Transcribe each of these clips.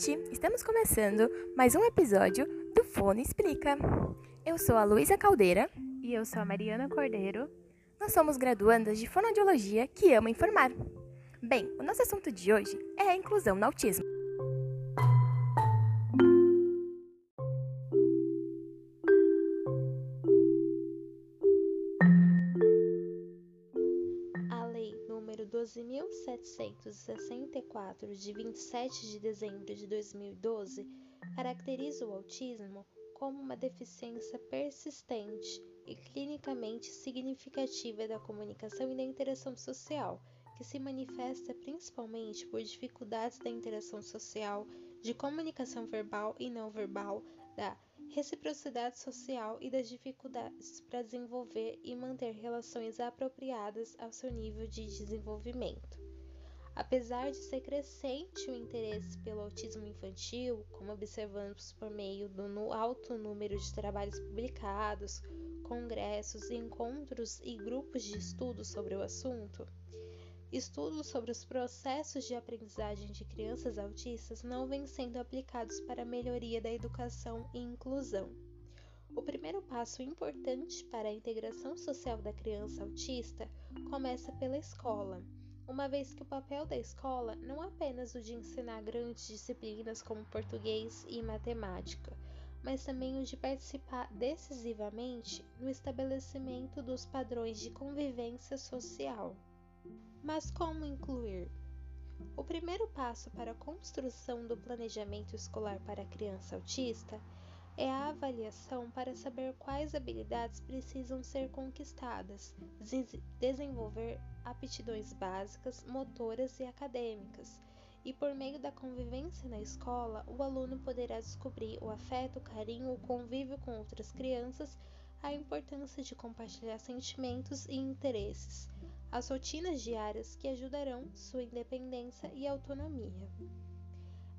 Gente! Estamos começando mais um episódio do Fone Explica. Eu sou a Luísa Caldeira. E eu sou a Mariana Cordeiro. Nós somos graduandas de fonoaudiologia que amam informar. Bem, o nosso assunto de hoje é a inclusão no autismo. 12.764, de 27 de dezembro de 2012, caracteriza o autismo como uma deficiência persistente e clinicamente significativa da comunicação e da interação social, que se manifesta principalmente por dificuldades da interação social, de comunicação verbal e não verbal, da reciprocidade social e das dificuldades para desenvolver e manter relações apropriadas ao seu nível de desenvolvimento. Apesar de ser crescente o interesse pelo autismo infantil, como observamos por meio do alto número de trabalhos publicados, congressos, encontros e grupos de estudo sobre o assunto, estudos sobre os processos de aprendizagem de crianças autistas não vêm sendo aplicados para a melhoria da educação e inclusão. O primeiro passo importante para a integração social da criança autista começa pela escola, uma vez que o papel da escola não é apenas o de ensinar grandes disciplinas como português e matemática, mas também o de participar decisivamente no estabelecimento dos padrões de convivência social. Mas como incluir? O primeiro passo para a construção do planejamento escolar para a criança autista é a avaliação para saber quais habilidades precisam ser conquistadas, desenvolver aptidões básicas, motoras e acadêmicas. E por meio da convivência na escola, o aluno poderá descobrir o afeto, o carinho, o convívio com outras crianças, a importância de compartilhar sentimentos e interesses, as rotinas diárias que ajudarão sua independência e autonomia.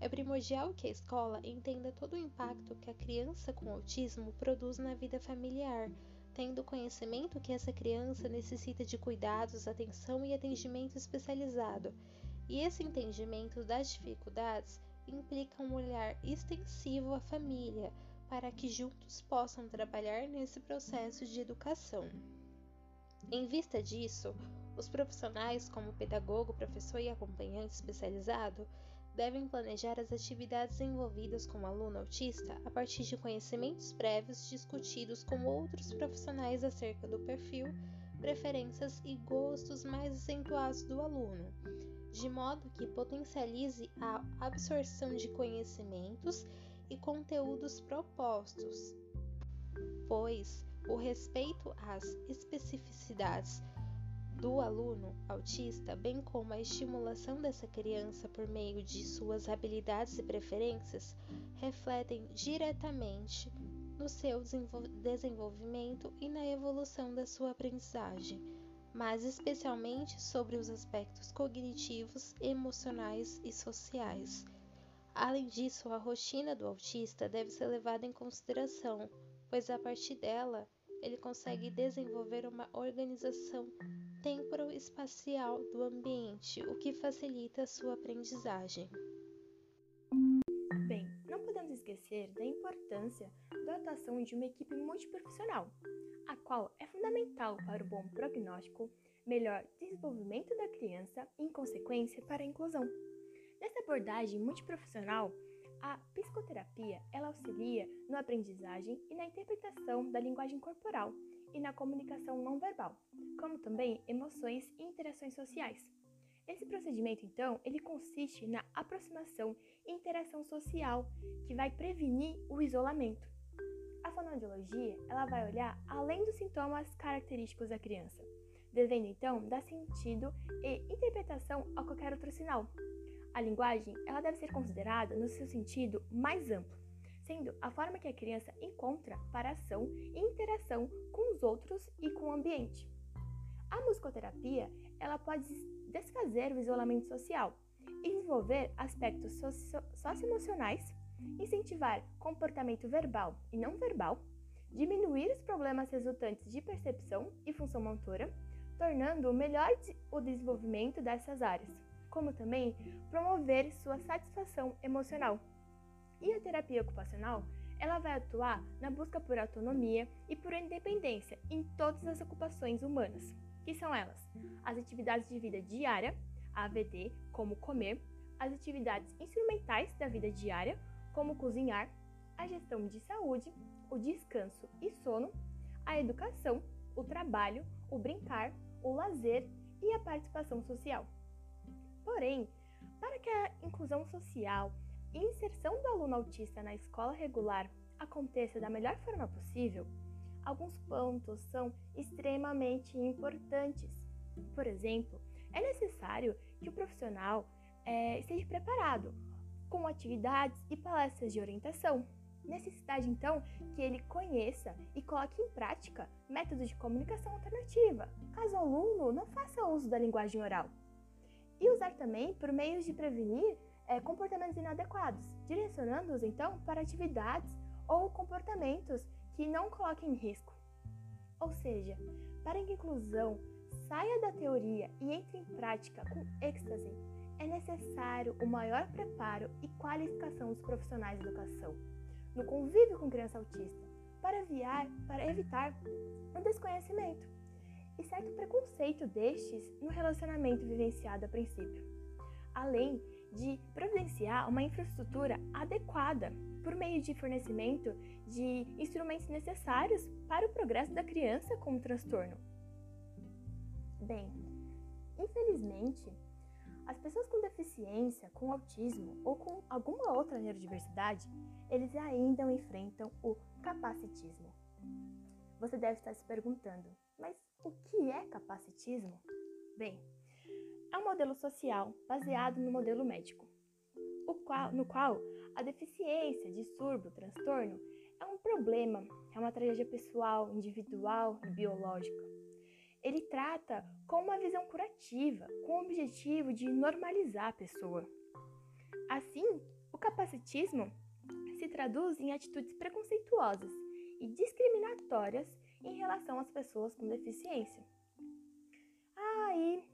É primordial que a escola entenda todo o impacto que a criança com autismo produz na vida familiar, tendo conhecimento que essa criança necessita de cuidados, atenção e atendimento especializado. E esse entendimento das dificuldades implica um olhar extensivo à família, para que juntos possam trabalhar nesse processo de educação. Em vista disso, os profissionais, como pedagogo, professor e acompanhante especializado, devem planejar as atividades envolvidas com o aluno autista a partir de conhecimentos prévios discutidos com outros profissionais acerca do perfil, preferências e gostos mais acentuados do aluno, de modo que potencialize a absorção de conhecimentos e conteúdos propostos, pois o respeito às especificidades do aluno autista, bem como a estimulação dessa criança por meio de suas habilidades e preferências, refletem diretamente no seu desenvolvimento e na evolução da sua aprendizagem, mas especialmente sobre os aspectos cognitivos, emocionais e sociais. Além disso, a rotina do autista deve ser levada em consideração, pois a partir dela ele consegue desenvolver uma organização temporoespacial do ambiente, o que facilita a sua aprendizagem. Bem, não podemos esquecer da importância da atuação de uma equipe multiprofissional, a qual é fundamental para o bom prognóstico, melhor desenvolvimento da criança e, em consequência, para a inclusão. Nessa abordagem multiprofissional, a psicoterapia ela auxilia na aprendizagem e na interpretação da linguagem corporal e na comunicação não verbal, como também emoções e interações sociais. Esse procedimento, então, ele consiste na aproximação e interação social, que vai prevenir o isolamento. A fonoaudiologia, ela vai olhar além dos sintomas característicos da criança, devendo então dar sentido e interpretação a qualquer outro sinal. A linguagem, ela deve ser considerada no seu sentido mais amplo, sendo a forma que a criança encontra para ação e interação com os outros e com o ambiente. A musicoterapia, ela pode desfazer o isolamento social e desenvolver aspectos socioemocionais, incentivar comportamento verbal e não verbal, diminuir os problemas resultantes de percepção e função motora, tornando melhor o desenvolvimento dessas áreas. como também promover sua satisfação emocional. E a terapia ocupacional, ela vai atuar na busca por autonomia e por independência em todas as ocupações humanas, que são elas: as atividades de vida diária, AVD, como comer, as atividades instrumentais da vida diária, como cozinhar, a gestão de saúde, o descanso e sono, a educação, o trabalho, o brincar, o lazer e a participação social. Porém, para que a inclusão social e inserção do aluno autista na escola regular aconteça da melhor forma possível, alguns pontos são extremamente importantes. Por exemplo, é necessário que o profissional é, esteja preparado com atividades e palestras de orientação. Necessidade, então, que ele conheça e coloque em prática métodos de comunicação alternativa, caso o aluno não faça uso da linguagem oral. E usar também por meios de prevenir é, comportamentos inadequados, direcionando-os então para atividades ou comportamentos que não coloquem em risco. Ou seja, para que a inclusão saia da teoria e entre em prática com êxtase, é necessário o maior preparo e qualificação dos profissionais de educação no convívio com criança autista, para, aviar, para evitar o desconhecimento e certo preconceito destes no relacionamento vivenciado a princípio, além de providenciar uma infraestrutura adequada por meio de fornecimento de instrumentos necessários para o progresso da criança com o transtorno. Bem, infelizmente, as pessoas com deficiência, com autismo ou com alguma outra neurodiversidade, eles ainda enfrentam o capacitismo. Você deve estar se perguntando, mas o que é capacitismo? Bem, é um modelo social baseado no modelo médico, qual, no qual a deficiência, distúrbio, transtorno é um problema, é uma tragédia pessoal, individual e biológica. Ele trata com uma visão curativa, com o objetivo de normalizar a pessoa. Assim, o capacitismo se traduz em atitudes preconceituosas e discriminatórias em relação às pessoas com deficiência. Ah, e como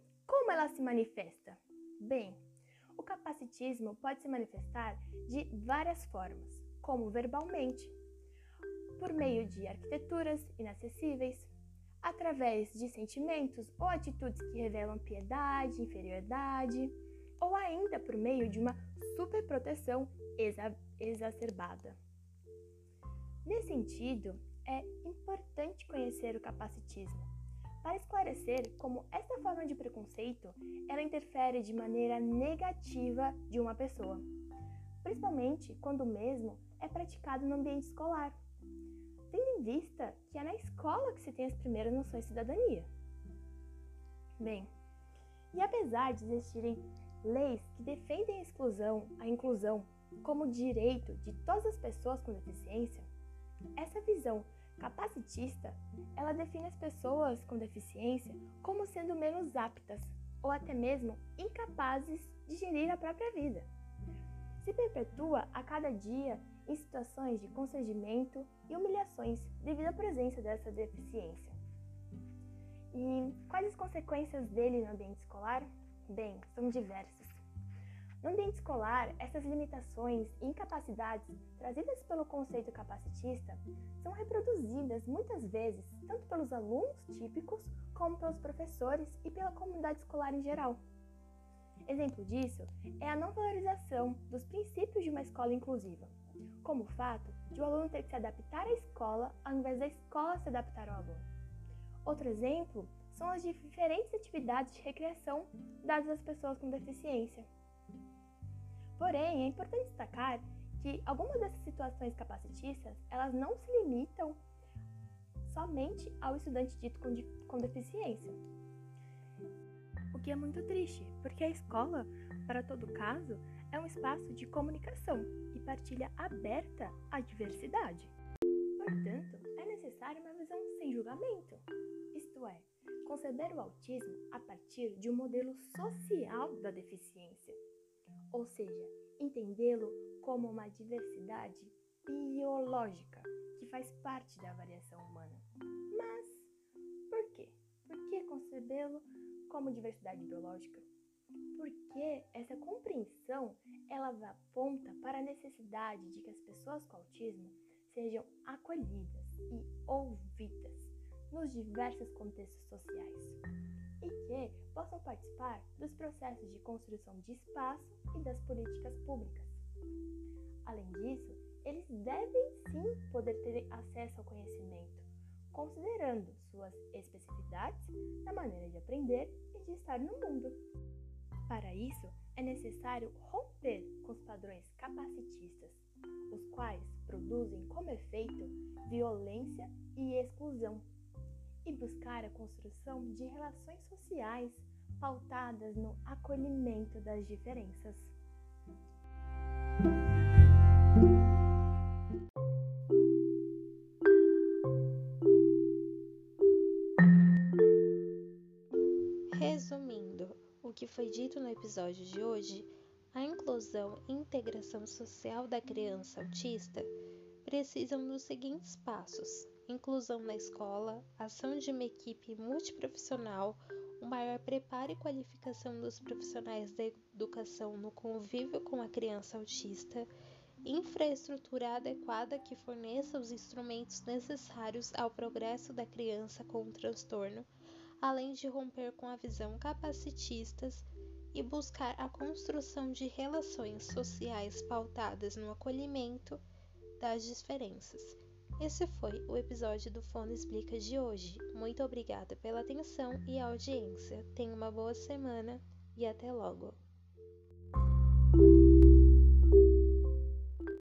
ela se manifesta? Bem, o capacitismo pode se manifestar de várias formas, como verbalmente, por meio de arquiteturas inacessíveis, através de sentimentos ou atitudes que revelam piedade, inferioridade, ou ainda por meio de uma superproteção exa exacerbada. Nesse sentido, é importante conhecer o capacitismo para esclarecer como esta forma de preconceito ela interfere de maneira negativa de uma pessoa, principalmente quando o mesmo é praticado no ambiente escolar tendo em vista que é na escola que se tem as primeiras noções de cidadania. Bem, e apesar de existirem leis que defendem a exclusão, a inclusão como direito de todas as pessoas com deficiência, essa visão capacitista, ela define as pessoas com deficiência como sendo menos aptas ou até mesmo incapazes de gerir a própria vida. Se perpetua a cada dia em situações de constrangimento e humilhações devido à presença dessa deficiência. E quais as consequências dele no ambiente escolar? Bem, são diversas. No ambiente escolar, essas limitações e incapacidades trazidas pelo conceito capacitista são reproduzidas muitas vezes tanto pelos alunos típicos como pelos professores e pela comunidade escolar em geral. Exemplo disso é a não valorização dos princípios de uma escola inclusiva, como o fato de o aluno ter que se adaptar à escola ao invés da escola se adaptar ao aluno. Outro exemplo são as diferentes atividades de recreação dadas às pessoas com deficiência. Porém, é importante destacar que algumas dessas situações capacitistas, elas não se limitam somente ao estudante dito com, com deficiência. O que é muito triste, porque a escola, para todo caso, é um espaço de comunicação e partilha aberta à diversidade. Portanto, é necessária uma visão sem julgamento, isto é, conceber o autismo a partir de um modelo social da deficiência, ou seja, entendê-lo como uma diversidade biológica que faz parte da variação humana. Mas por quê? Por que concebê-lo como diversidade biológica? Porque essa compreensão ela aponta para a necessidade de que as pessoas com autismo sejam acolhidas e ouvidas nos diversos contextos sociais e que possam participar dos processos de construção de espaço e das políticas públicas. Além disso, eles devem sim poder ter acesso ao conhecimento, considerando suas especificidades na maneira de aprender e de estar no mundo. Para isso, é necessário romper com os padrões capacitistas, os quais produzem como efeito violência e exclusão, e buscar a construção de relações sociais pautadas no acolhimento das diferenças. Resumindo o que foi dito no episódio de hoje, a inclusão e integração social da criança autista precisam dos seguintes passos: inclusão na escola, ação de uma equipe multiprofissional, um maior preparo e qualificação dos profissionais da educação no convívio com a criança autista, infraestrutura adequada que forneça os instrumentos necessários ao progresso da criança com o transtorno além de romper com a visão capacitistas e buscar a construção de relações sociais pautadas no acolhimento das diferenças. Esse foi o episódio do Fono Explica de hoje. Muito obrigada pela atenção e audiência. Tenha uma boa semana e até logo.